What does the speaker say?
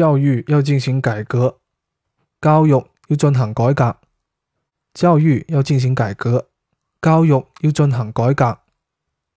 教育要进行改革。教育要进行改革。教育要进行改革。教育要进行改革。